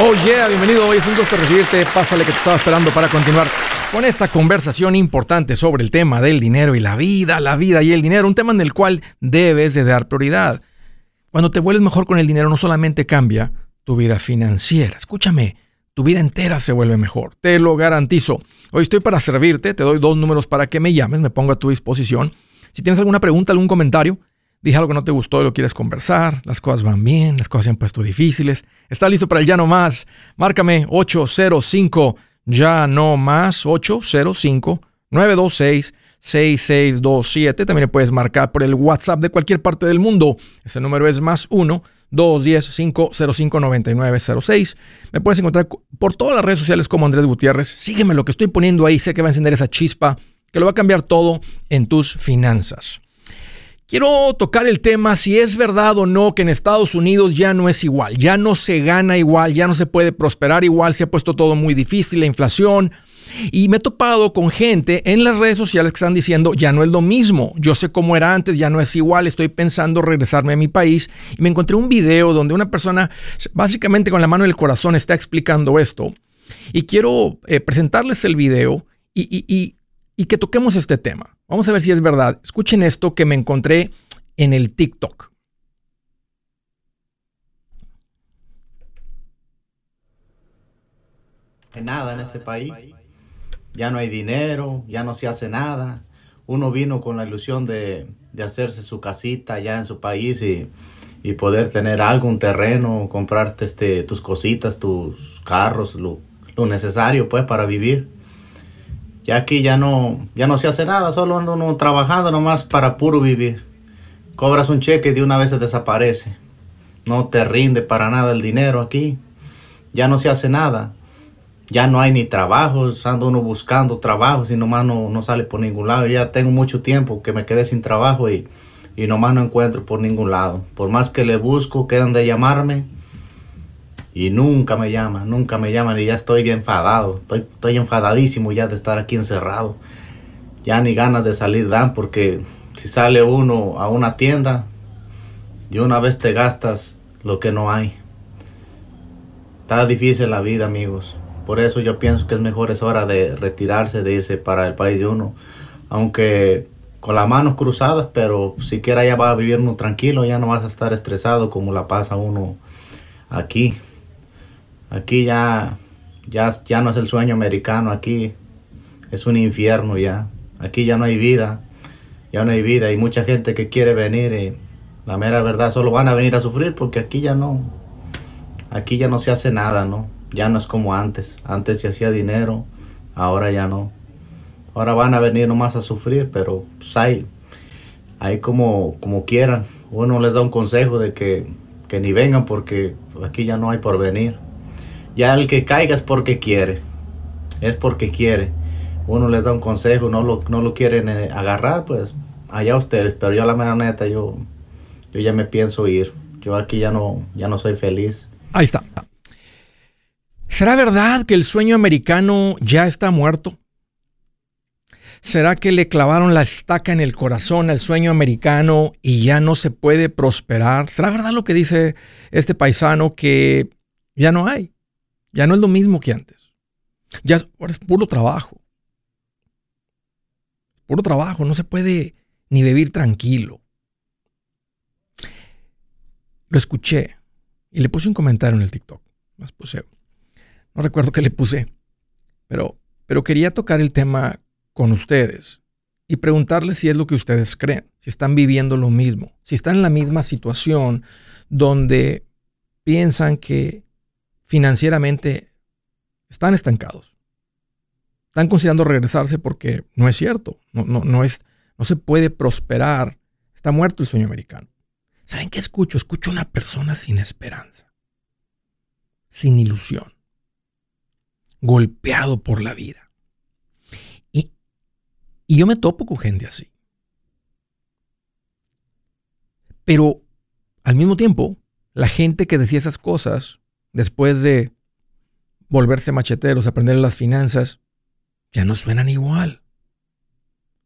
Oh yeah, bienvenido. Hoy es un gusto recibirte. Pásale que te estaba esperando para continuar con esta conversación importante sobre el tema del dinero y la vida, la vida y el dinero, un tema en el cual debes de dar prioridad. Cuando te vuelves mejor con el dinero no solamente cambia tu vida financiera, escúchame, tu vida entera se vuelve mejor, te lo garantizo. Hoy estoy para servirte, te doy dos números para que me llames, me pongo a tu disposición. Si tienes alguna pregunta, algún comentario, dije algo que no te gustó y lo quieres conversar, las cosas van bien, las cosas se han puesto difíciles, estás listo para el ya no más, márcame 805 ya no más 805 926 6627. También puedes marcar por el WhatsApp de cualquier parte del mundo. Ese número es más 1 210 505 9906. Me puedes encontrar por todas las redes sociales como Andrés Gutiérrez. Sígueme lo que estoy poniendo ahí. Sé que va a encender esa chispa que lo va a cambiar todo en tus finanzas. Quiero tocar el tema si es verdad o no que en Estados Unidos ya no es igual, ya no se gana igual, ya no se puede prosperar igual, se ha puesto todo muy difícil, la inflación. Y me he topado con gente en las redes sociales que están diciendo, ya no es lo mismo, yo sé cómo era antes, ya no es igual, estoy pensando regresarme a mi país. Y me encontré un video donde una persona, básicamente con la mano en el corazón, está explicando esto. Y quiero eh, presentarles el video y, y que toquemos este tema. Vamos a ver si es verdad. Escuchen esto que me encontré en el TikTok. Nada en este país. Ya no hay dinero, ya no se hace nada. Uno vino con la ilusión de, hacerse su casita allá en su país y, poder tener algo, un terreno, comprarte este, tus cositas, tus carros, lo, lo necesario pues para vivir. Ya aquí ya no, ya no se hace nada, solo ando uno trabajando nomás para puro vivir. Cobras un cheque y de una vez se desaparece. No te rinde para nada el dinero aquí. Ya no se hace nada. Ya no hay ni trabajos, ando uno buscando trabajos y nomás no, no sale por ningún lado. Ya tengo mucho tiempo que me quedé sin trabajo y, y nomás no encuentro por ningún lado. Por más que le busco, quedan de llamarme y nunca me llaman, nunca me llaman y ya estoy enfadado, estoy, estoy enfadadísimo ya de estar aquí encerrado. Ya ni ganas de salir dan porque si sale uno a una tienda y una vez te gastas lo que no hay. Está difícil la vida, amigos. Por eso yo pienso que es mejor es hora de retirarse de ese para el país de uno. Aunque con las manos cruzadas, pero siquiera ya va a vivir uno tranquilo, ya no vas a estar estresado como la pasa uno aquí. Aquí ya, ya, ya no es el sueño americano, aquí es un infierno ya. Aquí ya no hay vida, ya no hay vida. Hay mucha gente que quiere venir y la mera verdad solo van a venir a sufrir porque aquí ya no, aquí ya no se hace nada, ¿no? Ya no es como antes. Antes se hacía dinero, ahora ya no. Ahora van a venir nomás a sufrir, pero pues hay como, como quieran. Uno les da un consejo de que, que ni vengan porque aquí ya no hay por venir. Ya el que caiga es porque quiere. Es porque quiere. Uno les da un consejo, no lo, no lo quieren eh, agarrar, pues allá ustedes. Pero yo la mera neta, yo, yo ya me pienso ir. Yo aquí ya no, ya no soy feliz. Ahí está. ¿Será verdad que el sueño americano ya está muerto? ¿Será que le clavaron la estaca en el corazón al sueño americano y ya no se puede prosperar? ¿Será verdad lo que dice este paisano que ya no hay? Ya no es lo mismo que antes. Ya ahora es puro trabajo. Puro trabajo, no se puede ni vivir tranquilo. Lo escuché y le puse un comentario en el TikTok. No recuerdo qué le puse, pero, pero quería tocar el tema con ustedes y preguntarles si es lo que ustedes creen, si están viviendo lo mismo, si están en la misma situación donde piensan que financieramente están estancados. Están considerando regresarse porque no es cierto. No, no, no, es, no se puede prosperar. Está muerto el sueño americano. ¿Saben qué escucho? Escucho una persona sin esperanza, sin ilusión, golpeado por la vida. Y, y yo me topo con gente así. Pero al mismo tiempo, la gente que decía esas cosas después de volverse macheteros, aprender las finanzas, ya no suenan igual.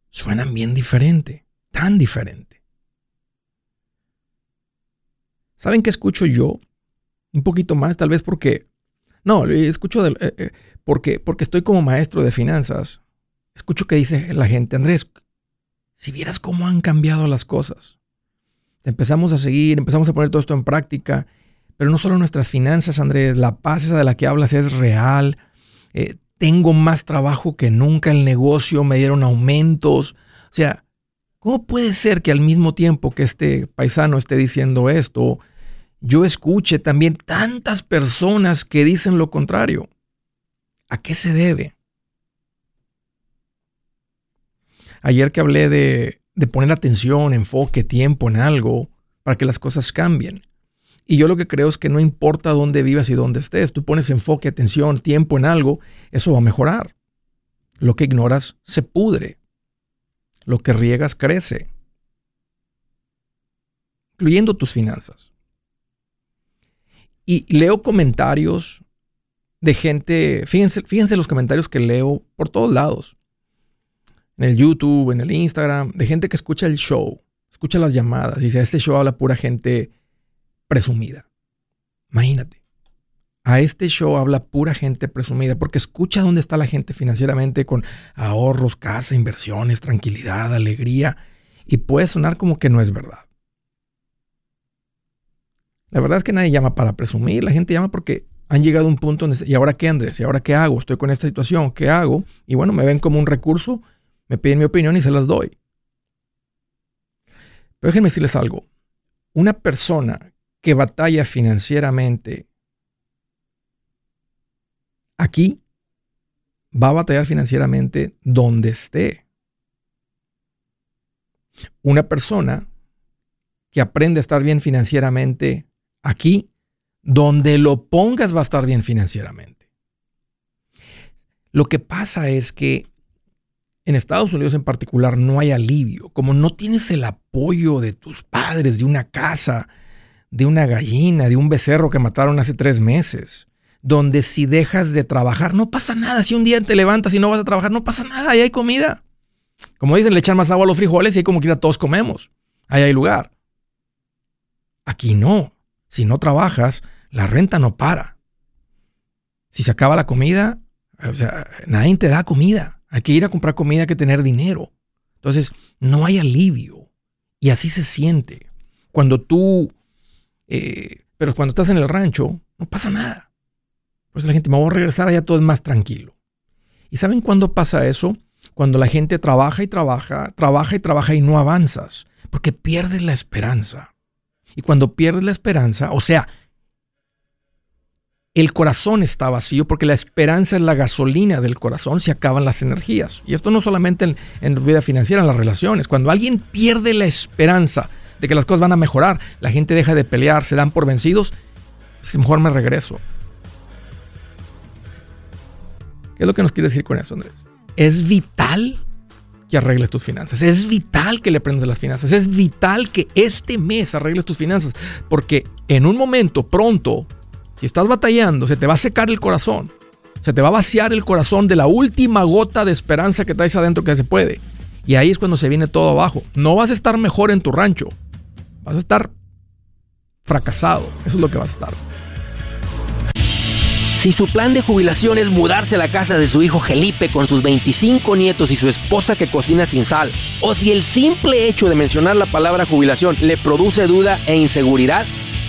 Suenan bien diferente, tan diferente. ¿Saben qué escucho yo? Un poquito más, tal vez porque No, escucho eh, eh, porque, porque estoy como maestro de finanzas. Escucho que dice la gente, Andrés, si vieras cómo han cambiado las cosas. Empezamos a seguir, empezamos a poner todo esto en práctica, pero no solo nuestras finanzas, Andrés, la paz esa de la que hablas es real. Eh, tengo más trabajo que nunca, el negocio me dieron aumentos. O sea, ¿cómo puede ser que al mismo tiempo que este paisano esté diciendo esto, yo escuche también tantas personas que dicen lo contrario? ¿A qué se debe? Ayer que hablé de, poner atención, enfoque, tiempo en algo para que las cosas cambien. Y yo lo que creo es que no importa dónde vivas y dónde estés, tú pones enfoque, atención, tiempo en algo, eso va a mejorar. Lo que ignoras se pudre. Lo que riegas crece. Incluyendo tus finanzas. Y leo comentarios de gente, fíjense, los comentarios que leo por todos lados, en el YouTube, en el Instagram, de gente que escucha el show, escucha las llamadas, dice, este show habla pura gente presumida. Imagínate. A este show habla pura gente presumida porque escucha dónde está la gente financieramente con ahorros, casa, inversiones, tranquilidad, alegría y puede sonar como que no es verdad. La verdad es que nadie llama para presumir, la gente llama porque han llegado a un punto donde, ¿y ahora qué, Andrés? ¿Y ahora qué hago? Estoy con esta situación, ¿qué hago? Y bueno, me ven como un recurso, me piden mi opinión y se las doy. Pero déjenme decirles algo. Una persona que batalla financieramente aquí va a batallar financieramente donde esté. Una persona que aprende a estar bien financieramente aquí donde lo pongas va a estar bien financieramente. Lo que pasa es que en Estados Unidos en particular no hay alivio. Como no tienes el apoyo de tus padres, de una casa, de una gallina, de un becerro que mataron hace tres meses, donde si dejas de trabajar no pasa nada. Si un día te levantas y no vas a trabajar, no pasa nada, ahí hay comida. Como dicen, le echan más agua a los frijoles y ahí como quiera todos comemos. Ahí hay lugar. Aquí no. Si no trabajas, la renta no para. Si se acaba la comida, o sea, nadie te da comida. Hay que ir a comprar comida, hay que tener dinero. Entonces, no hay alivio. Y así se siente. Cuando tú, eh, pero cuando estás en el rancho, no pasa nada. Pues la gente me va a regresar, allá todo es más tranquilo. ¿Y saben cuándo pasa eso? Cuando la gente trabaja y trabaja, trabaja y trabaja y no avanzas, porque pierdes la esperanza. Y cuando pierdes la esperanza, o sea, el corazón está vacío porque la esperanza es la gasolina del corazón, se acaban las energías. Y esto no solamente en, en vida financiera, en las relaciones. Cuando alguien pierde la esperanza de que las cosas van a mejorar, la gente deja de pelear, se dan por vencidos, pues mejor me regreso. ¿Qué es lo que nos quiere decir con eso, Andrés? Es vital que arregles tus finanzas. Es vital que le aprendas las finanzas. Es vital que este mes arregles tus finanzas. Porque en un momento pronto si estás batallando, se te va a secar el corazón. Se te va a vaciar el corazón de la última gota de esperanza que traes adentro que se puede. Y ahí es cuando se viene todo abajo. No vas a estar mejor en tu rancho. Vas a estar fracasado. Eso es lo que vas a estar. Si su plan de jubilación es mudarse a la casa de su hijo Felipe con sus 25 nietos y su esposa que cocina sin sal, o si el simple hecho de mencionar la palabra jubilación le produce duda e inseguridad,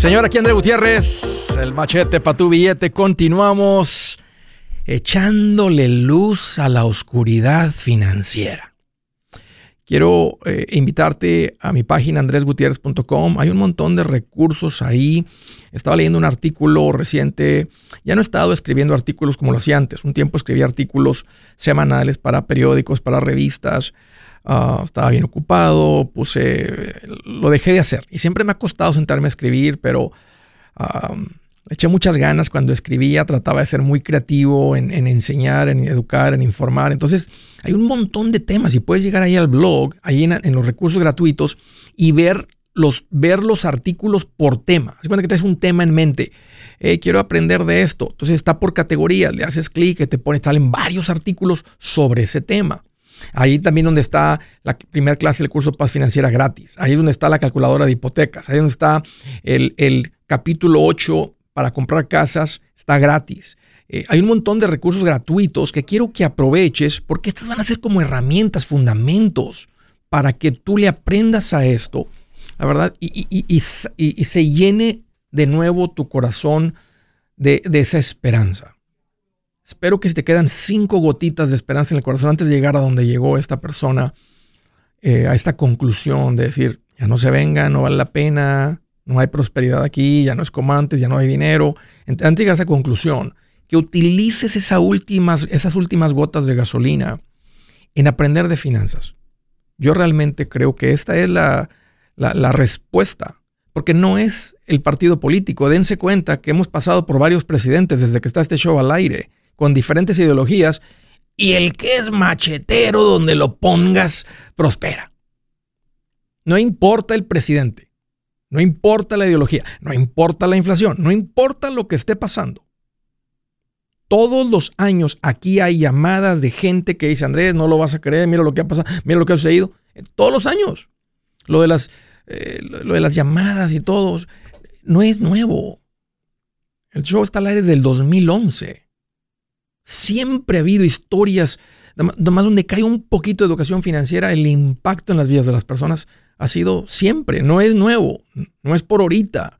señor, aquí Andrés Gutiérrez, el machete para tu billete. Continuamos echándole luz a la oscuridad financiera. Quiero eh, invitarte a mi página andresgutierrez.com. Hay un montón de recursos ahí. Estaba leyendo un artículo reciente. Ya no he estado escribiendo artículos como lo hacía antes. Un tiempo escribía artículos semanales para periódicos, para revistas. Ah, estaba bien ocupado, puse, lo dejé de hacer. Y siempre me ha costado sentarme a escribir, pero eché muchas ganas cuando escribía, trataba de ser muy creativo en, enseñar, en educar, en informar. Entonces, hay un montón de temas y puedes llegar ahí al blog, ahí en, los recursos gratuitos y ver los, ver los artículos por tema. Haz cuenta que tienes un tema en mente. Eh, quiero aprender de esto. Entonces está por categorías, le haces clic, te pone, salen varios artículos sobre ese tema. Ahí también donde está la primera clase del curso Paz Financiera gratis. Ahí es donde está la calculadora de hipotecas. Ahí donde está el, capítulo 8 para comprar casas. Está gratis. Eh, hay un montón de recursos gratuitos que quiero que aproveches porque estas van a ser como herramientas, fundamentos para que tú le aprendas a esto, la verdad, y, se llene de nuevo tu corazón de esa esperanza. Espero que si te quedan cinco gotitas de esperanza en el corazón antes de llegar a donde llegó esta persona, eh, a esta conclusión de decir, ya no se venga, no vale la pena, no hay prosperidad aquí, ya no es como ya no hay dinero. Antes de llegar a esa conclusión, que utilices esas últimas, esas últimas gotas de gasolina en aprender de finanzas. Yo realmente creo que esta es la, la respuesta, porque no es el partido político. Dense cuenta que hemos pasado por varios presidentes desde que está este show al aire con diferentes ideologías y el que es machetero donde lo pongas prospera. No importa el presidente, no importa la ideología, no importa la inflación, no importa lo que esté pasando. Todos los años aquí hay llamadas de gente que dice, Andrés, no lo vas a creer, mira lo que ha pasado, mira lo que ha sucedido. Todos los años. Lo de las, eh, lo de las llamadas y todo, no es nuevo. El show está al aire del 2011. Siempre ha habido historias, nomás donde cae un poquito de educación financiera, el impacto en las vidas de las personas ha sido siempre, no es nuevo, no es por ahorita.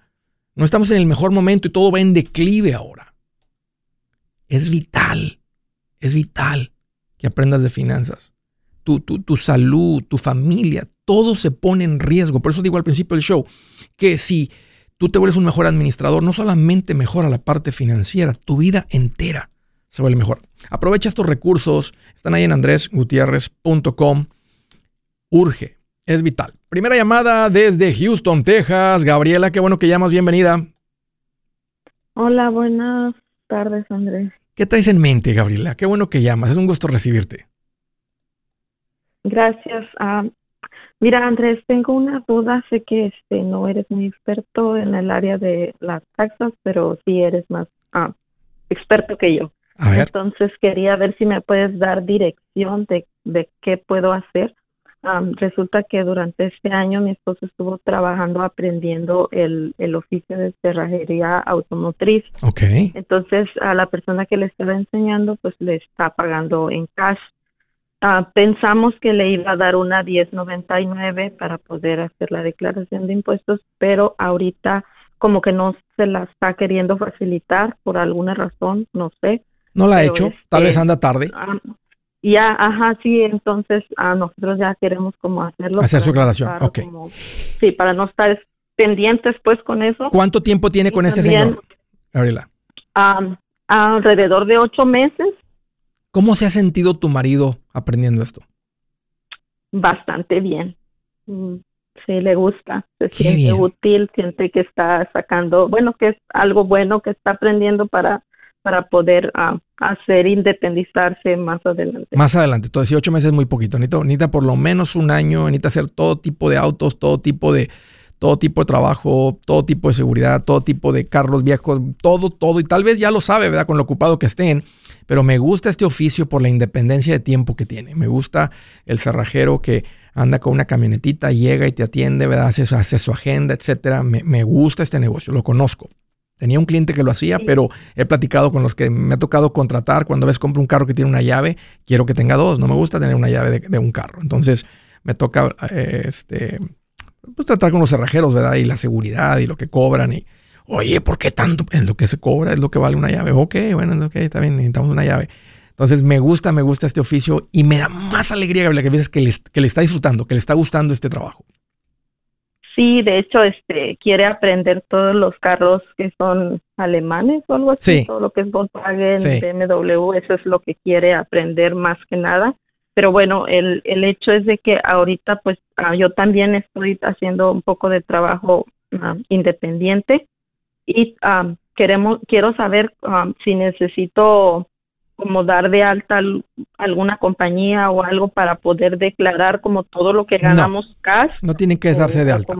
No estamos en el mejor momento y todo va en declive ahora. Es vital, es vital que aprendas de finanzas. Tu, tu, tu, salud, tu familia, todo se pone en riesgo. Por eso digo al principio del show que si tú te vuelves un mejor administrador, no solamente mejora la parte financiera, tu vida entera se vuelve mejor. Aprovecha estos recursos, están ahí en andresgutierrez.com. Urge, es vital. Primera llamada desde Houston, Texas. Gabriela, qué bueno que llamas, bienvenida. Hola, buenas tardes, Andrés. ¿Qué traes en mente, Gabriela? Qué bueno que llamas, es un gusto recibirte. Gracias. Ah, mira, Andrés, tengo una duda. Sé que este no eres muy experto en el área de las taxas, pero sí eres más ah, experto que yo. Entonces quería ver si me puedes dar dirección de, de qué puedo hacer. resulta que durante este año mi esposo estuvo trabajando aprendiendo el, el oficio de cerrajería automotriz. Okay. Entonces a la persona que le estaba enseñando pues le está pagando en cash. Ah, pensamos que le iba a dar una 1099 para poder hacer la declaración de impuestos, pero ahorita como que no se la está queriendo facilitar por alguna razón, no sé. No la ha hecho, tal vez este, anda tarde. Ah, ya, ajá, sí, entonces a nosotros ya queremos como hacerlo. Hacer su aclaración, ok. sí, para no estar pendientes pues con eso. ¿Cuánto tiempo tiene con ese señor, Gabriela? alrededor de ocho meses. ¿Cómo se ha sentido tu marido aprendiendo esto? Bastante bien. Mm, sí, le gusta, se siente útil, siente que está sacando, bueno, que es algo bueno que está aprendiendo para para poder ah, hacer independizarse más adelante. Más adelante, entonces 18 meses es muy poquito, necesita, necesita por lo menos un año, necesita hacer todo tipo de autos, todo tipo de todo tipo de trabajo, todo tipo de seguridad, todo tipo de carros viejos, todo, todo, y tal vez ya lo sabe, ¿verdad? Con lo ocupado que estén, pero me gusta este oficio por la independencia de tiempo que tiene. Me gusta el cerrajero que anda con una camionetita, llega y te atiende, ¿verdad? Hace, hace su agenda, etcétera. Me, me gusta este negocio, lo conozco. Tenía un cliente que lo hacía, pero he platicado con los que me ha tocado contratar. Cuando ves, compro un carro que tiene una llave, quiero que tenga dos. No me gusta tener una llave de, un carro. Entonces, me toca eh, este, pues, tratar con los cerrajeros, ¿verdad? Y la seguridad y lo que cobran. Y, oye, ¿por qué tanto? Es lo que se cobra, es lo que vale una llave. Ok, bueno, ok, está bien, necesitamos una llave. Entonces, me gusta, me gusta este oficio y me da más alegría, Gabriela, que ves que le, que le está disfrutando, que le está gustando este trabajo. Sí, de hecho, este quiere aprender todos los carros que son alemanes o algo así, todo lo que es Volkswagen, BMW, eso es lo que quiere aprender más que nada. Pero bueno, el, el hecho es de que ahorita pues ah, yo también estoy haciendo un poco de trabajo ah, independiente y ah, queremos quiero saber si necesito como dar de alta alguna compañía o algo para poder declarar como todo lo que ganamos cash. No tienen que darse de alta.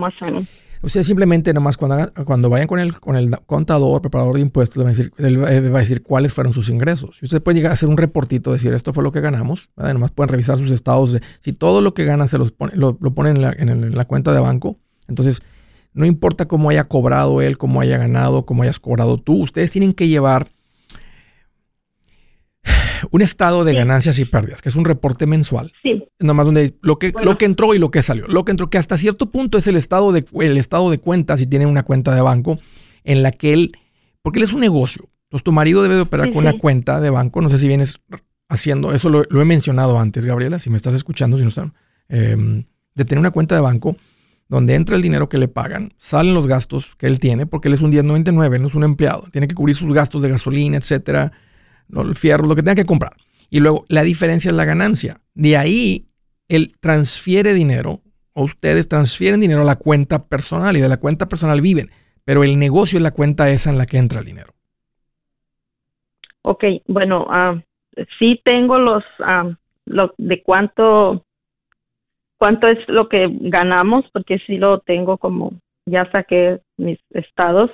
O sea, simplemente nomás cuando, cuando vayan con el, con el contador, preparador de impuestos, le va a decir, él va a decir cuáles fueron sus ingresos. Y usted puede llegar a hacer un reportito, decir esto fue lo que ganamos. ¿verdad? Nomás pueden revisar sus estados. De, si todo lo que ganan se los pone, lo, lo ponen en la, en la cuenta de banco, entonces no importa cómo haya cobrado él, cómo haya ganado, cómo hayas cobrado tú, ustedes tienen que llevar un estado de ganancias y pérdidas, que es un reporte mensual. Sí. Nomás donde lo que, lo que entró y lo que salió. Lo que entró, que hasta cierto punto es el estado de, el estado de cuenta, si tiene una cuenta de banco, en la que él, porque él es un negocio. Entonces tu marido debe de operar con una cuenta de banco. No sé si vienes haciendo, eso lo, he mencionado antes, Gabriela, si me estás escuchando, si no están, em, de tener una cuenta de banco donde entra el dinero que le pagan, salen los gastos que él tiene, porque él es un 1099, no es un empleado, tiene que cubrir sus gastos de gasolina, etcétera, el fierro, lo que tenga que comprar. Y luego la diferencia es la ganancia. De ahí él transfiere dinero o ustedes transfieren dinero a la cuenta personal y de la cuenta personal viven, pero el negocio es la cuenta esa en la que entra el dinero. Ok, bueno, uh, sí tengo los, lo, de cuánto, cuánto es lo que ganamos, porque sí lo tengo como, ya saqué mis estados,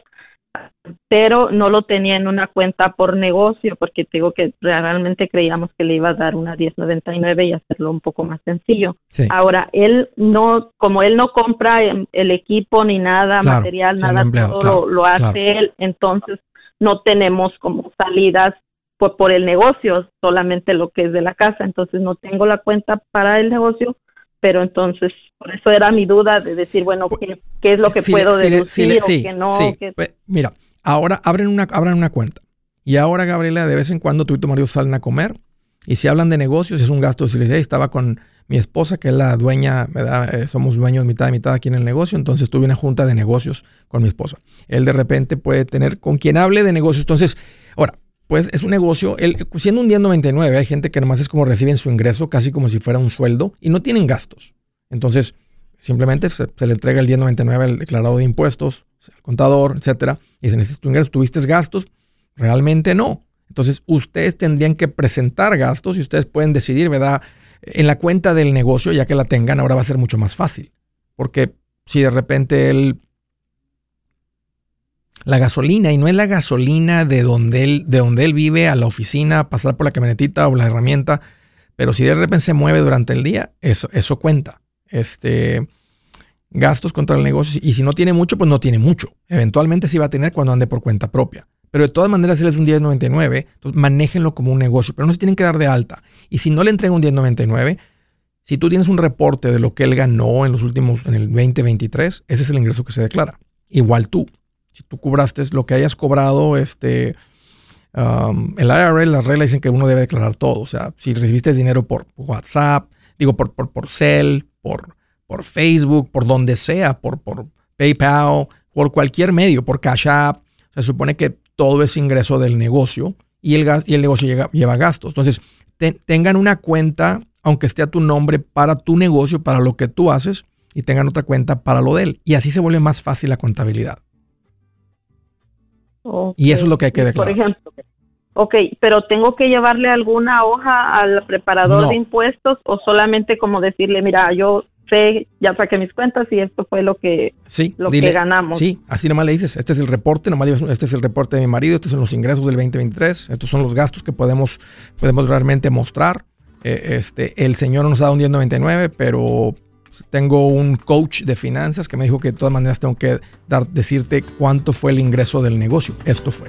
pero no lo tenía en una cuenta por negocio porque digo que realmente creíamos que le iba a dar una 1099 y hacerlo un poco más sencillo. Ahora, él no, como él no compra el equipo ni nada, material, nada, todo lo, hace él, entonces no tenemos como salidas por, por el negocio, solamente lo que es de la casa, entonces no tengo la cuenta para el negocio, pero entonces por eso era mi duda de decir, bueno, ¿qué, qué es lo que puedo deducir o qué no? Pues, mira, ahora abren una, abran una cuenta. Y ahora, Gabriela, de vez en cuando tú y tu marido salen a comer. Y si hablan de negocios, es un gasto. Si les dice, estaba con mi esposa, que es la dueña. Eh, somos dueños mitad y mitad aquí en el negocio. Entonces tuve una junta de negocios con mi esposa. Él de repente puede tener con quien hable de negocios. Entonces, ahora, pues es un negocio. Él, siendo un día 99, hay gente que nomás es como reciben su ingreso, casi como si fuera un sueldo, y no tienen gastos. Entonces, simplemente se, le entrega el día 99 al declarado de impuestos, al contador, etcétera, y se necesita tu ingreso. ¿Tuviste gastos? Realmente no. Entonces, ustedes tendrían que presentar gastos y ustedes pueden decidir, ¿verdad? En la cuenta del negocio, ya que la tengan, ahora va a ser mucho más fácil. Porque si de repente él la gasolina y no es la gasolina de donde él, de donde él vive a la oficina, pasar por la camionetita o la herramienta, pero si de repente se mueve durante el día, eso, eso cuenta. Este, gastos contra el negocio y si no tiene mucho, pues no tiene mucho. Eventualmente sí va a tener cuando ande por cuenta propia. Pero de todas maneras, él es un 1099, entonces manéjenlo como un negocio, pero no se tienen que dar de alta. Y si no le entrega un 1099, si tú tienes un reporte de lo que él ganó en los últimos, en el 2023, ese es el ingreso que se declara. Igual tú. Si tú cobraste lo que hayas cobrado, este, um, el IRS, las reglas dicen que uno debe declarar todo. O sea, si recibiste dinero por WhatsApp, digo, por, por, por Cell, por, por Facebook, por donde sea, por, por PayPal, por cualquier medio, por Cash App, se supone que todo es ingreso del negocio y el, y el negocio lleva gastos. Entonces, tengan una cuenta, aunque esté a tu nombre, para tu negocio, para lo que tú haces, y tengan otra cuenta para lo de él. Y así se vuelve más fácil la contabilidad. Y eso es lo que hay que declarar. Por ejemplo, ok, pero ¿tengo que llevarle alguna hoja al preparador de impuestos o solamente como decirle, mira, yo sé, ya saqué mis cuentas y esto fue lo que, sí, lo que ganamos. Sí, así nomás le dices, este es el reporte, nomás este es el reporte de mi marido, estos son los ingresos del 2023, estos son los gastos que podemos, podemos realmente mostrar. Eh, este, el señor nos ha dado un 1099, pero tengo un coach de finanzas que me dijo que de todas maneras tengo que dar, decirte cuánto fue el ingreso del negocio. Esto fue.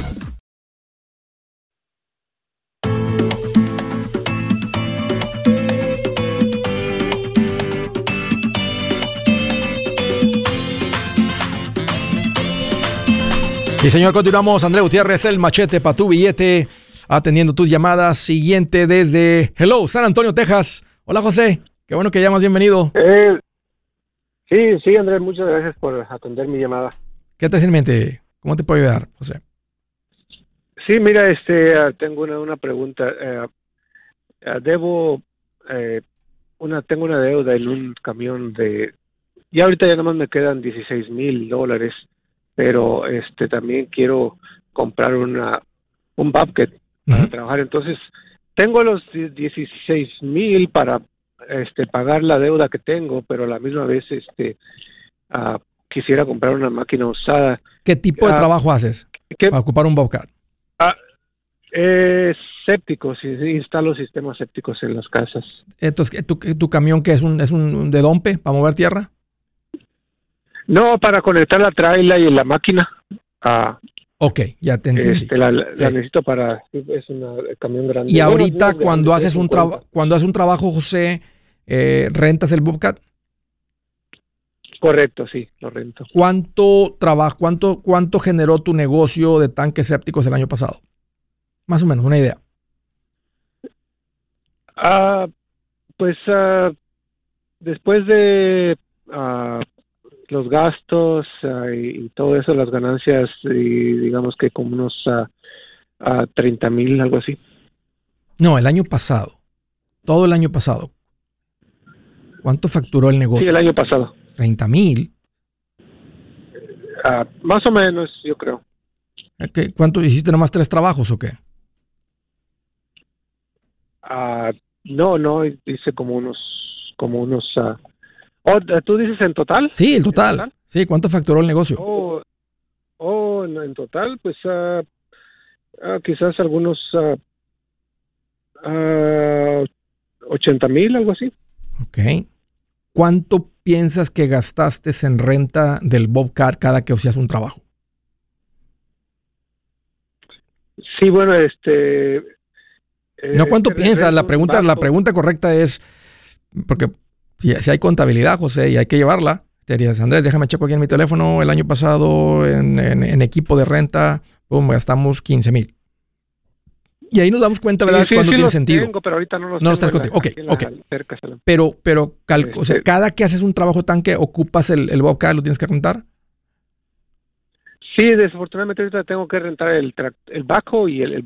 Sí, señor, continuamos. André Gutiérrez, el machete para tu billete, atendiendo tus llamadas. Siguiente desde Hello, San Antonio, Texas. Hola, José. Qué bueno que llamas, bienvenido. Eh, sí, sí, Andrés, muchas gracias por atender mi llamada. ¿Qué te en mente? ¿Cómo te puedo ayudar, José? Sí, mira, este, ah, tengo una, pregunta. Ah, debo, eh, una, tengo una deuda en un camión de, y ahorita ya nomás me quedan 16 mil dólares pero este también quiero comprar una un Bobcat para trabajar. Entonces, tengo los 16 mil para este pagar la deuda que tengo, pero a la misma vez este uh, quisiera comprar una máquina usada. ¿Qué tipo de ah, trabajo haces para ocupar un Bobcat? Uh, eh, sépticos, instalo sistemas sépticos en las casas. Entonces, ¿tu, tu camión que es un, es un de dompe para mover tierra? No, para conectar la traila y la máquina. Ah, ok, ya te entendí. Este, la, necesito para es un camión grande. Y ahorita cuando haces un trabajo cuando haces un trabajo, José, eh, rentas el Bobcat. Correcto, sí, lo rento. ¿Cuánto trabajo, cuánto, cuánto generó tu negocio de tanques sépticos el año pasado? Más o menos, una idea. Ah, pues ah, después de ah, los gastos ah, y, todo eso, las ganancias, y digamos que como unos a, a 30 mil, algo así. No, el año pasado. Todo el año pasado. ¿Cuánto facturó el negocio? Sí, el año pasado. 30 mil. Ah, más o menos, yo creo. ¿Cuánto hiciste nomás tres trabajos o qué? Ah, no, no, hice como unos, como unos Oh, ¿Tú dices en total? Sí, el total. Sí, ¿cuánto facturó el negocio? Oh, oh en total, pues uh, quizás algunos uh, uh, 80 mil, algo así. Ok. ¿Cuánto piensas que gastaste en renta del Bobcat cada que hacías un trabajo? Sí, bueno, este... no, ¿cuánto piensas? La pregunta, la pregunta correcta es, porque si, hay contabilidad, José, y hay que llevarla, te dirías, Andrés, déjame checo aquí en mi teléfono, el año pasado en, equipo de renta, pum, gastamos 15 mil. Y ahí nos damos cuenta, ¿verdad? cuando tiene sentido. Tengo, pero ahorita no los no estás contigo. Ok, ok. pero, pero o sea, cada que haces un trabajo tanque, ocupas el, el Bobcat, ¿lo tienes que contar? Sí, desafortunadamente ahorita tengo que rentar el el bajo y el, el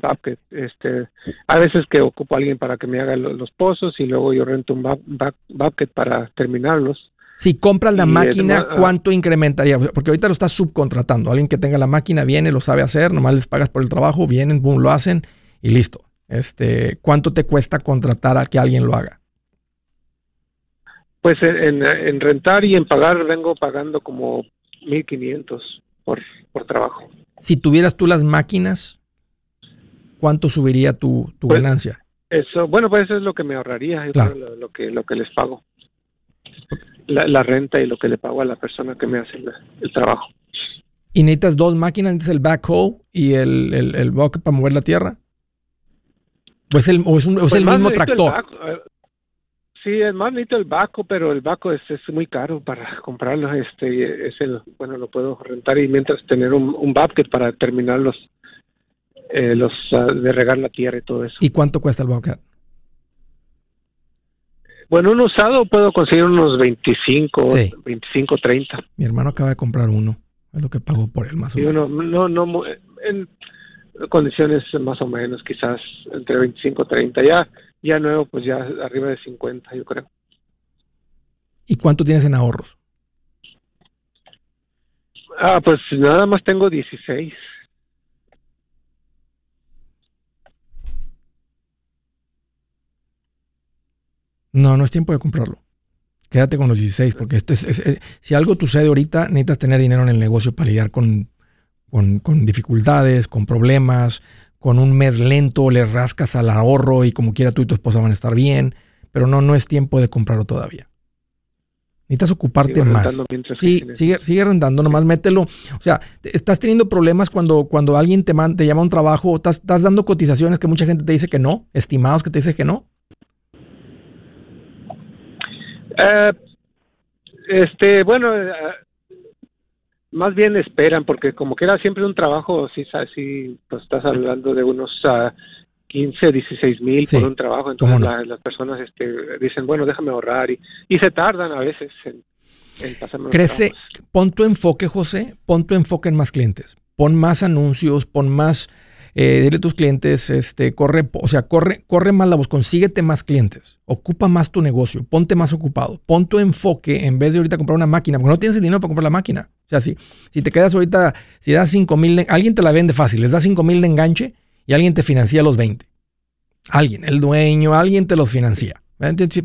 Este, a veces que ocupo a alguien para que me haga los, pozos y luego yo rento un bucket para terminarlos. Si compras la máquina, ¿cuánto incrementaría? Porque ahorita lo estás subcontratando. Alguien que tenga la máquina viene, lo sabe hacer, nomás les pagas por el trabajo, vienen, boom, lo hacen y listo. Este, ¿Cuánto te cuesta contratar a que alguien lo haga? Pues en, en rentar y en pagar vengo pagando como 1.500 por, por trabajo. Si tuvieras tú las máquinas, ¿cuánto subiría tu, tu pues, ganancia? Eso, bueno, pues eso es lo que me ahorraría, lo, que, lo que les pago. La, renta y lo que le pago a la persona que me hace el, trabajo. ¿Y necesitas dos máquinas? ¿Necesitas el backhoe y el, el, el para mover la tierra? ¿O es el, o es, un, es el pues mismo tractor? Eh, Sí, es más bonito el Baco, pero el Baco es, es, muy caro para comprarlo. Este, es el, bueno, lo puedo rentar y mientras tener un, un para terminar los, eh, los ah, de regar la tierra y todo eso. ¿Y cuánto cuesta el Bobcat? Bueno, un usado puedo conseguir unos 25, 25, 30. Mi hermano acaba de comprar uno. Es lo que pagó por él, más o menos. no, no, en condiciones más o menos, quizás entre 25 y 30. Ya ya nuevo, pues ya arriba de 50, yo creo. ¿Y cuánto tienes en ahorros? Ah, pues nada más tengo 16. No, no es tiempo de comprarlo. Quédate con los 16, porque esto es, si algo sucede ahorita, necesitas tener dinero en el negocio para lidiar con, con, con dificultades, con problemas, con un mes lento le rascas al ahorro y como quiera tú y tu esposa van a estar bien, pero no, no es tiempo de comprarlo todavía. Necesitas ocuparte más. Sí, sigue, sigue rentando, nomás mételo. O sea, estás teniendo problemas cuando, cuando alguien te, te llama a un trabajo, estás, estás dando cotizaciones que mucha gente te dice que no, estimados que te dice que no. Eh, este, bueno, eh, más bien esperan, porque como que era siempre un trabajo, si sí, pues estás hablando de unos uh, 15, 16 mil por un trabajo, entonces las personas este, dicen, bueno, déjame ahorrar y, y se tardan a veces en, en pasarme Crece, pon tu enfoque, José, pon tu enfoque en más clientes, pon más anuncios, pon más eh, dile a tus clientes, este, corre, o sea, corre, corre más la voz, consíguete más clientes, ocupa más tu negocio, ponte más ocupado, pon tu enfoque en vez de ahorita comprar una máquina, porque no tienes el dinero para comprar la máquina. O sea, si, si te quedas ahorita, si das 5 mil, alguien te la vende fácil, les das 5 mil de enganche y alguien te financia los 20. Alguien, el dueño, alguien te los financia.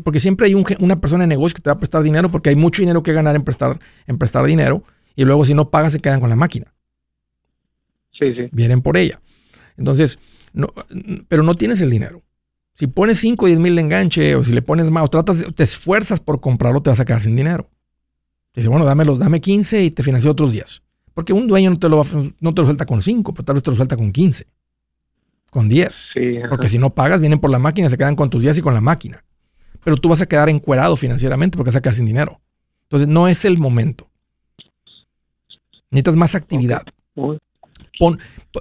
Porque siempre hay una persona de negocio que te va a prestar dinero porque hay mucho dinero que ganar en prestar, en prestar dinero y luego si no pagas se quedan con la máquina. Sí, sí. Vienen por ella. Entonces, no, pero no tienes el dinero. Si pones 5 o 10 mil de enganche o si le pones más o tratas, te esfuerzas por comprarlo, te vas a quedar sin dinero. Dice, bueno, dámelo, dame 15 y te financio otros 10. Porque un dueño no te lo, no te lo suelta con 5, pero tal vez te lo suelta con 15, con 10. porque si no pagas, vienen por la máquina, se quedan con tus 10 y con la máquina. Pero tú vas a quedar encuerado financieramente porque vas a quedar sin dinero. Entonces, no es el momento. Necesitas más actividad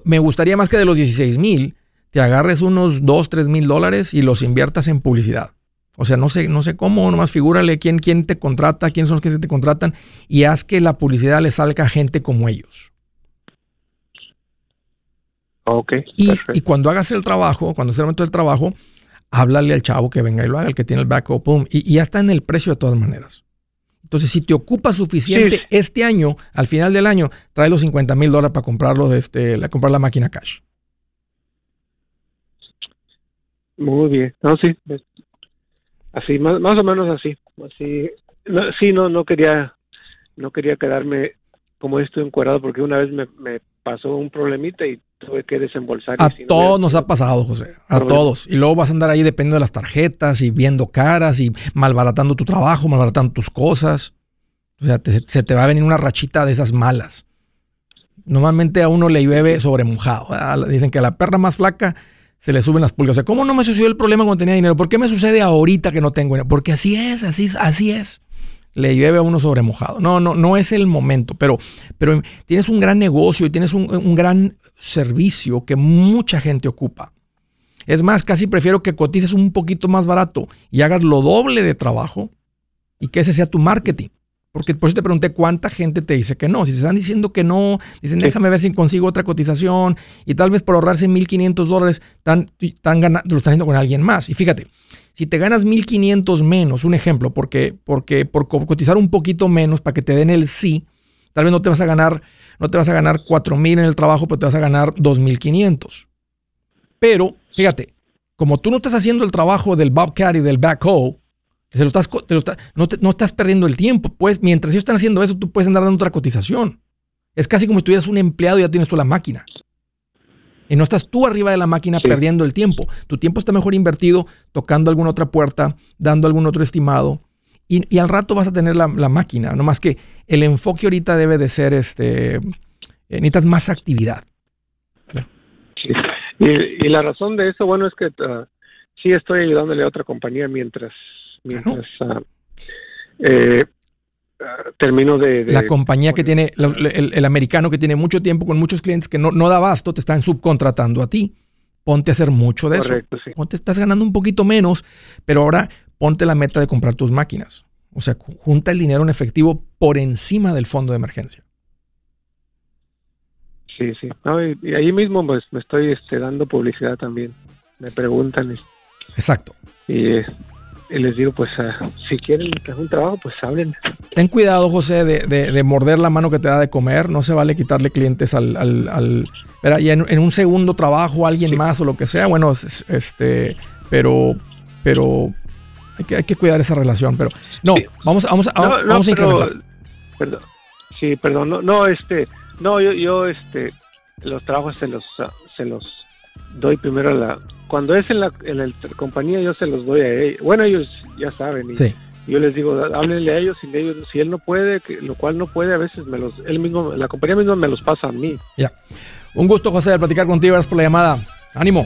me gustaría más que de los 16 mil, te agarres unos 2, 3 mil dólares y los inviertas en publicidad. O sea, no sé, no sé cómo, nomás figúrale quién, quién te contrata, quiénes son los que se te contratan y haz que la publicidad le salga a gente como ellos. Ok. Y, y, cuando hagas el trabajo, cuando sea el momento del trabajo, háblale al chavo que venga y lo haga, el que tiene el backup, y, y ya está en el precio de todas maneras. Entonces, si te ocupa suficiente este año, al final del año, trae los 50 mil dólares para comprarlo, este, la, comprar la máquina cash. Muy bien. No, sí. Así, más, más o menos así. Así. No, sí, no, no quería, no quería quedarme como esto encuadrado porque una vez me, me pasó un problemita y tuve que desembolsar. A todos nos ha pasado, José, a todos. Y luego vas a andar ahí dependiendo de las tarjetas y viendo caras y malbaratando tu trabajo, malbaratando tus cosas. O sea, se te va a venir una rachita de esas malas. Normalmente a uno le llueve sobre mojado. Dicen que a la perra más flaca se le suben las pulgas. O sea, ¿cómo no me sucedió el problema cuando tenía dinero? ¿Por qué me sucede ahorita que no tengo dinero? Porque así es, así es, así es. Le llueve a uno sobre mojado. No, no, no es el momento, pero, pero tienes un gran negocio y tienes un, un gran servicio que mucha gente ocupa. Es más, casi prefiero que cotices un poquito más barato y hagas lo doble de trabajo y que ese sea tu marketing. Porque por eso te pregunté cuánta gente te dice que no. Si se están diciendo que no, dicen déjame ver si consigo otra cotización y tal vez por ahorrarse 1.500 dólares están, ganando, lo están haciendo con alguien más. Y fíjate, si te ganas 1.500 menos, un ejemplo, porque, porque por cotizar un poquito menos para que te den el sí, tal vez no te vas a ganar, no te vas a ganar 4.000 en el trabajo, pero te vas a ganar 2.500. Pero, fíjate, como tú no estás haciendo el trabajo del Bobcat y del backhoe, se lo estás, no, no, estás perdiendo el tiempo. Pues mientras ellos están haciendo eso, tú puedes andar dando otra cotización. Es casi como si tuvieras un empleado y ya tienes tú la máquina. Y no estás tú arriba de la máquina perdiendo el tiempo. Tu tiempo está mejor invertido tocando alguna otra puerta, dando algún otro estimado. Y, al rato vas a tener la, máquina. No más que el enfoque ahorita debe de ser, este, eh, necesitas más actividad. Y, la razón de eso, bueno, es que uh, sí estoy ayudándole a otra compañía mientras mientras ah, eh, termino de, La compañía que tiene, el, americano que tiene mucho tiempo con muchos clientes que no, no da abasto, te están subcontratando a ti. Ponte a hacer mucho de eso. Ponte, estás ganando un poquito menos, pero ahora ponte la meta de comprar tus máquinas. O sea, junta el dinero en efectivo por encima del fondo de emergencia. Sí, sí. y, ahí mismo pues me estoy este, dando publicidad también. Me preguntan. Exacto. Y y les digo, pues ah, si quieren un trabajo, pues hablen. Ten cuidado, José, de, morder la mano que te da de comer. No se vale quitarle clientes al... al, y en, un segundo trabajo, alguien más o lo que sea, bueno, este, pero, pero hay que, hay que cuidar esa relación. Pero no, vamos, vamos, vamos a incrementar. Perdón, sí, perdón, no, no, este, no, yo, yo, este, los trabajos se los, se los doy primero a la, cuando es en la, en la compañía yo se los doy a ellos. Bueno, ellos ya saben. Y Yo les digo, háblenle a ellos, y ellos, si él no puede, que, lo cual no puede, a veces me los, él mismo, la compañía misma me los pasa a mí. Ya. Un gusto, José, de platicar contigo. Gracias por la llamada. Ánimo.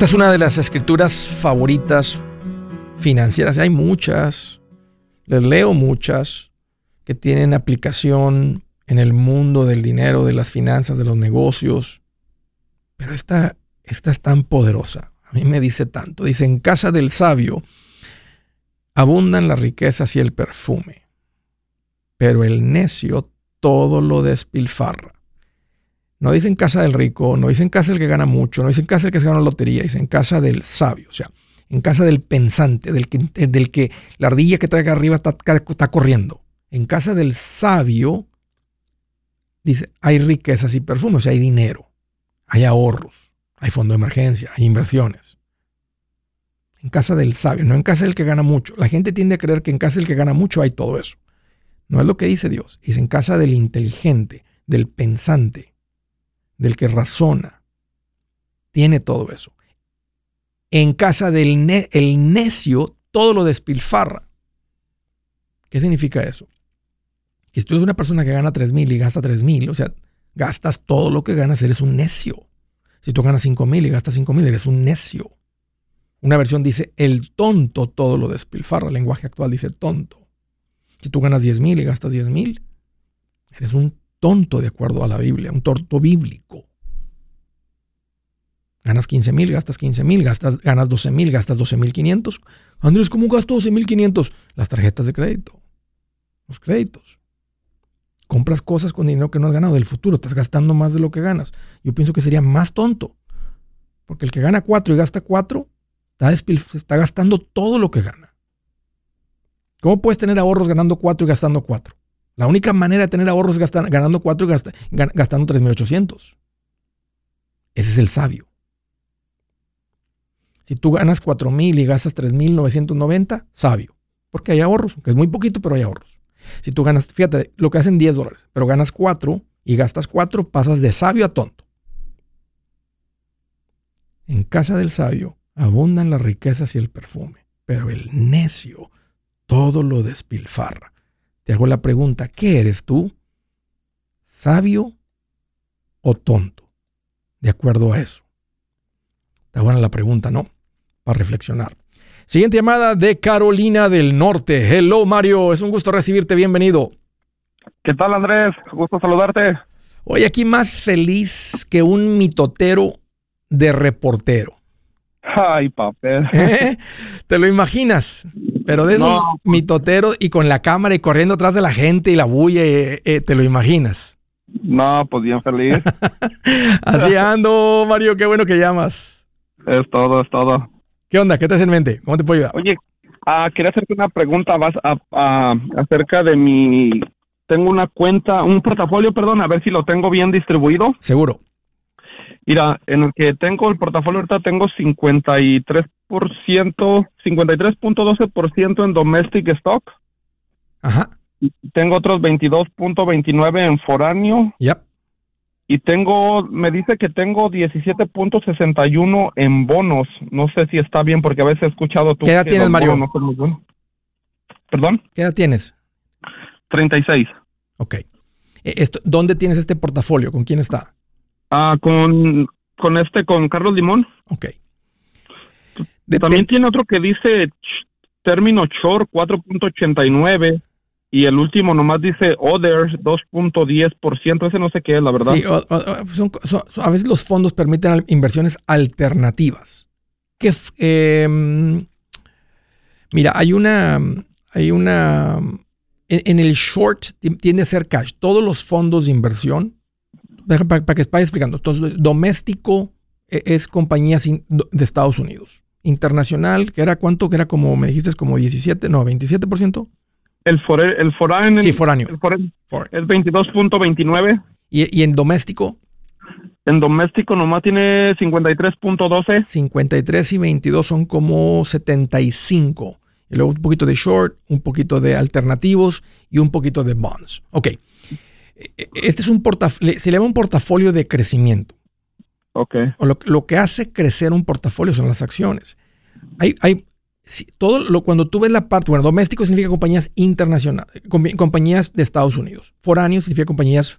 Esta es una de las escrituras favoritas financieras. Hay muchas, les leo muchas, que tienen aplicación en el mundo del dinero, de las finanzas, de los negocios. Pero esta, esta es tan poderosa. A mí me dice tanto. Dice, en casa del sabio abundan las riquezas y el perfume, pero el necio todo lo despilfarra. No dicen casa del rico, no dicen casa del que gana mucho, no dicen casa del que se gana la lotería, dicen casa del sabio, o sea, en casa del pensante, del que, del que la ardilla que trae arriba está, corriendo. En casa del sabio, dice, hay riquezas y perfumes, o sea, hay dinero, hay ahorros, hay fondo de emergencia, hay inversiones. En casa del sabio, no en casa del que gana mucho. La gente tiende a creer que en casa del que gana mucho hay todo eso. No es lo que dice Dios, es en casa del inteligente, del pensante, del que razona, tiene todo eso. En casa del el necio, todo lo despilfarra. ¿Qué significa eso? Que si tú eres una persona que gana 3 mil y gasta 3 mil, o sea, gastas todo lo que ganas, eres un necio. Si tú ganas 5 mil y gastas 5 mil, eres un necio. Una versión dice, el tonto todo lo despilfarra. El lenguaje actual dice tonto. Si tú ganas 10 mil y gastas 10 mil, eres un tonto de acuerdo a la Biblia, un torto bíblico. Ganas 15 mil, gastas 15 mil, ganas 12 mil, gastas 12 mil 500. Andrés, ¿cómo gasto 12 mil 500? Las tarjetas de crédito, los créditos. compras cosas con dinero que no has ganado del futuro, estás gastando más de lo que ganas. Yo pienso que sería más tonto, porque el que gana cuatro y gasta cuatro, está, está gastando todo lo que gana. ¿Cómo puedes tener ahorros ganando cuatro y gastando cuatro? La única manera de tener ahorros es ganando cuatro y gastando 3.800. Ese es el sabio. Si tú ganas 4.000 y gastas 3.990, sabio. Porque hay ahorros, que es muy poquito, pero hay ahorros. Si tú ganas, fíjate, lo que hacen 10 dólares, pero ganas 4 y gastas 4, pasas de sabio a tonto. En casa del sabio abundan las riquezas y el perfume, pero el necio todo lo despilfarra. Te hago la pregunta, ¿qué eres tú? ¿Sabio o tonto? De acuerdo a eso. Está buena la pregunta, ¿no? Para reflexionar. Siguiente llamada de Carolina del Norte. Hello, Mario. Es un gusto recibirte. Bienvenido. ¿Qué tal, Andrés? Gusto saludarte. Hoy aquí más feliz que un mitotero de reportero. Ay, papel. ¿Eh? ¿Te lo imaginas? Pero de esos mitoteros y con la cámara y corriendo atrás de la gente y la bulla, eh, eh, ¿te lo imaginas? No, pues bien feliz. Así ando, Mario. Qué bueno que llamas. Es todo, es todo. ¿Qué onda? ¿Qué te hace en mente? ¿Cómo te puedo ayudar? Oye, ah, quería hacerte una pregunta vas a, acerca de mi... Tengo una cuenta, un portafolio, perdón, a ver si lo tengo bien distribuido. Seguro. Mira, en el que tengo el portafolio ahorita tengo 53%, 53.12% en domestic stock. Ajá. Tengo otros 22.29 en foráneo. Yep y tengo, me dice que tengo 17.61 en bonos. No sé si está bien porque a veces he escuchado tú. ¿Qué edad tienes, Mario? ¿Perdón? ¿Qué edad tienes? 36. Ok. E, esto, ¿Dónde tienes este portafolio? ¿Con quién está? Ah, con, con este, con Carlos Limón. Ok. También tiene otro que dice término short 4.89 y el último nomás dice Others 2.10%, ese no sé qué es, la verdad. Sí, a veces los fondos permiten inversiones alternativas. Que, em, mira, hay una, hay una, en, el short tiende a ser cash. Todos los fondos de inversión, para, que vaya explicando, entonces, doméstico e, es compañías de Estados Unidos. Internacional, que era cuánto, que era como, me dijiste, como 17, no, 27%. El, el foráneo. Sí, foráneo. es 22.29. ¿Y, ¿Y en doméstico? En doméstico nomás tiene 53.12. 53 y 22 son como 75. Y luego un poquito de short, un poquito de alternativos y un poquito de bonds. Ok. E, e, este es un portafolio, se llama un portafolio de crecimiento. Ok. O lo, lo, que hace crecer un portafolio son las acciones. Hay, hay, todo lo, cuando tú ves la parte, bueno, doméstico significa compañías internacionales, compañías de Estados Unidos. Foráneo significa compañías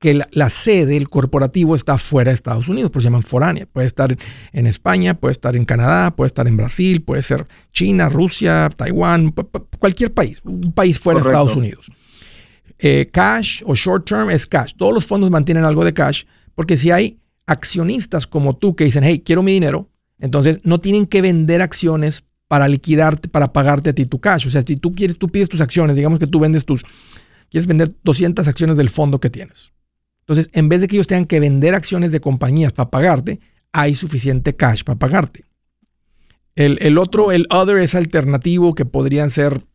que la, sede, el corporativo está fuera de Estados Unidos, por eso se llaman foránea. Puede estar en España, puede estar en Canadá, puede estar en Brasil, puede ser China, Rusia, Taiwán, cualquier país, un país fuera de Estados Unidos. Eh, cash o short term es cash. Todos los fondos mantienen algo de cash porque si hay accionistas como tú que dicen, hey, quiero mi dinero, entonces no tienen que vender acciones para liquidarte, para pagarte a ti tu cash. O sea, si tú quieres, tú pides tus acciones, digamos que tú vendes tus, quieres vender 200 acciones del fondo que tienes. Entonces, en vez de que ellos tengan que vender acciones de compañías para pagarte, hay suficiente cash para pagarte. El, el otro, el other es alternativo que podrían ser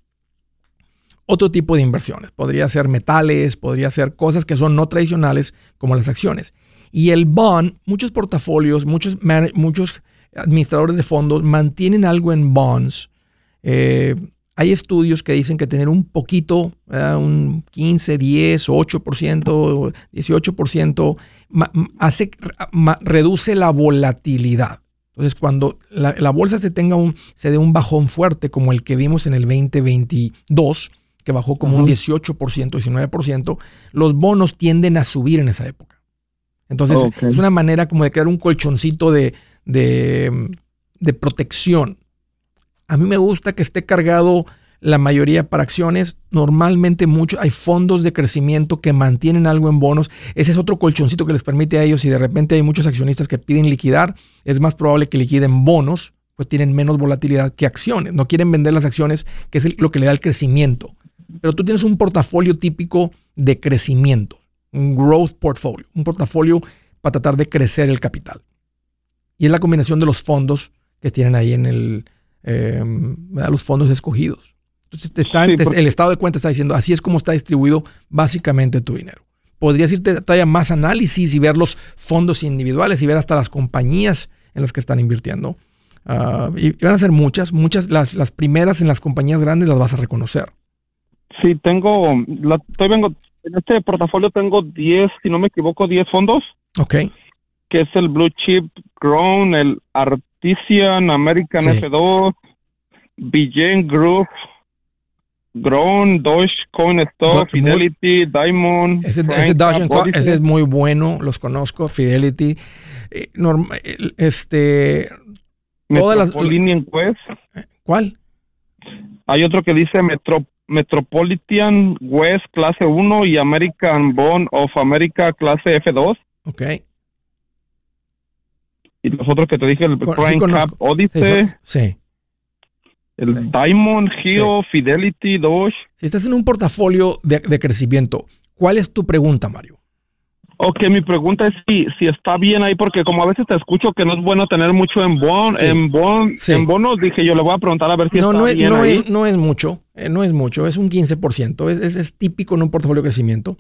otro tipo de inversiones. Podría ser metales, podría ser cosas que son no tradicionales como las acciones. Y el bond, muchos portafolios, muchos, muchos administradores de fondos mantienen algo en bonds. Eh, hay estudios que dicen que tener un poquito, un 15, 10, 8%, 18%, hace, reduce la volatilidad. Entonces, cuando la, bolsa se tenga un, se dé un bajón fuerte como el que vimos en el 2022, que bajó como un 18%, 19%, los bonos tienden a subir en esa época. Entonces, es una manera como de crear un colchoncito de, de, protección. A mí me gusta que esté cargado la mayoría para acciones. Normalmente mucho, hay fondos de crecimiento que mantienen algo en bonos. Ese es otro colchoncito que les permite a ellos. Si de repente hay muchos accionistas que piden liquidar, es más probable que liquiden bonos, pues tienen menos volatilidad que acciones. No quieren vender las acciones, que es lo que le da el crecimiento. Pero tú tienes un portafolio típico de crecimiento, un growth portfolio, un portafolio para tratar de crecer el capital. Y es la combinación de los fondos que tienen ahí en el, eh, los fondos escogidos. Entonces, está, el estado de cuenta está diciendo, así es como está distribuido básicamente tu dinero. Podrías irte a más análisis y ver los fondos individuales y ver hasta las compañías en las que están invirtiendo. Ah, y, van a ser muchas, muchas, las, las primeras en las compañías grandes las vas a reconocer. Sí, tengo, la, estoy vengo, en este portafolio tengo 10, si no me equivoco, 10 fondos. Ok. Que es el Blue Chip Grown, el Artisan, American F2, Bigen Group, Grown, Dogecoin Stock, Fidelity, Diamond. Ese, ese, es muy bueno, los conozco, Fidelity. Eh, este. Todas las. Quest. ¿Cuál? Hay otro que dice Metro, Metropolitan West clase 1 y American Bond of America clase F2. Ok. Y los otros que te dije, el Prime Cap Odyssey. sí. El Diamond, Geo, Fidelity, Doge. Si estás en un portafolio de, crecimiento, ¿cuál es tu pregunta, Mario? Ok, mi pregunta es si, si está bien ahí, porque como a veces te escucho que no es bueno tener mucho en bon, en bon, en bonos, dije yo le voy a preguntar a ver si no, está no es, bien no ahí. Es, no es mucho, eh, no es mucho, es un 15%, es, es, típico en un portafolio de crecimiento.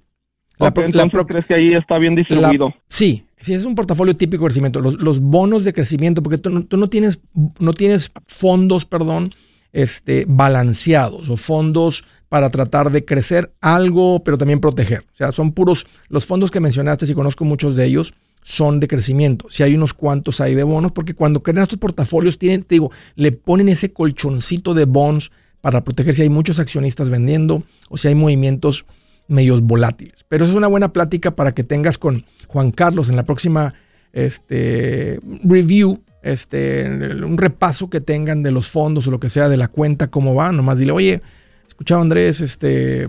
La, entonces, ¿crees que ahí está bien distribuido? sí, sí, es un portafolio típico de crecimiento. Los, los bonos de crecimiento, porque tú, tú, no, tienes, no tienes fondos, perdón, este, balanceados o fondos para tratar de crecer algo, pero también proteger. O sea, son puros, los fondos que mencionaste, si conozco muchos de ellos, son de crecimiento. Si hay unos cuantos hay de bonos, porque cuando crean estos portafolios, tienen, te digo, le ponen ese colchoncito de bonds para proteger si hay muchos accionistas vendiendo o si hay movimientos medios volátiles. Pero es una buena plática para que tengas con Juan Carlos en la próxima este, review este, un repaso que tengan de los fondos o lo que sea de la cuenta, cómo va, nomás dile, oye, escuchaba Andrés, este,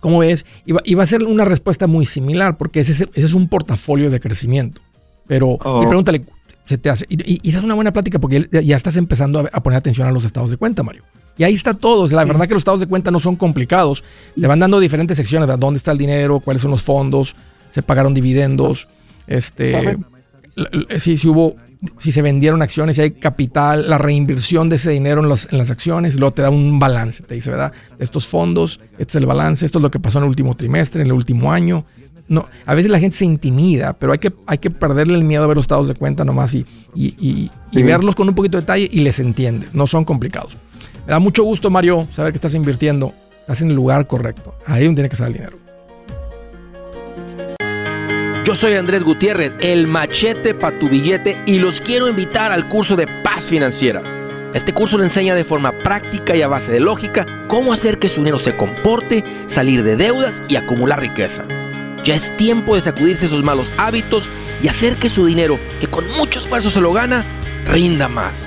¿cómo ves? Y va, a ser una respuesta muy similar, porque ese, es un portafolio de crecimiento. Pero, y oh. pregúntale, se te hace, y, esa es una buena plática porque ya, estás empezando a, poner atención a los estados de cuenta, Mario. Y ahí está todo. La verdad que los estados de cuenta no son complicados. Te van dando diferentes secciones, de dónde está el dinero, cuáles son los fondos, se pagaron dividendos, este, si, si hubo si se vendieron acciones, si hay capital, la reinversión de ese dinero en, las acciones, y luego te da un balance, te dice, ¿verdad? Estos fondos, este es el balance, esto es lo que pasó en el último trimestre, en el último año. No, a veces la gente se intimida, pero hay que, hay que perderle el miedo a ver los estados de cuenta nomás y, y, verlos con un poquito de detalle y les entiende, no son complicados. Me da mucho gusto, Mario, saber que estás invirtiendo, estás en el lugar correcto, ahí donde tiene que estar el dinero. Yo soy Andrés Gutiérrez, el machete para tu billete y los quiero invitar al curso de paz financiera. Este curso le enseña de forma práctica y a base de lógica cómo hacer que su dinero se comporte, salir de deudas y acumular riqueza. Ya es tiempo de sacudirse esos malos hábitos y hacer que su dinero, que con mucho esfuerzo se lo gana, rinda más.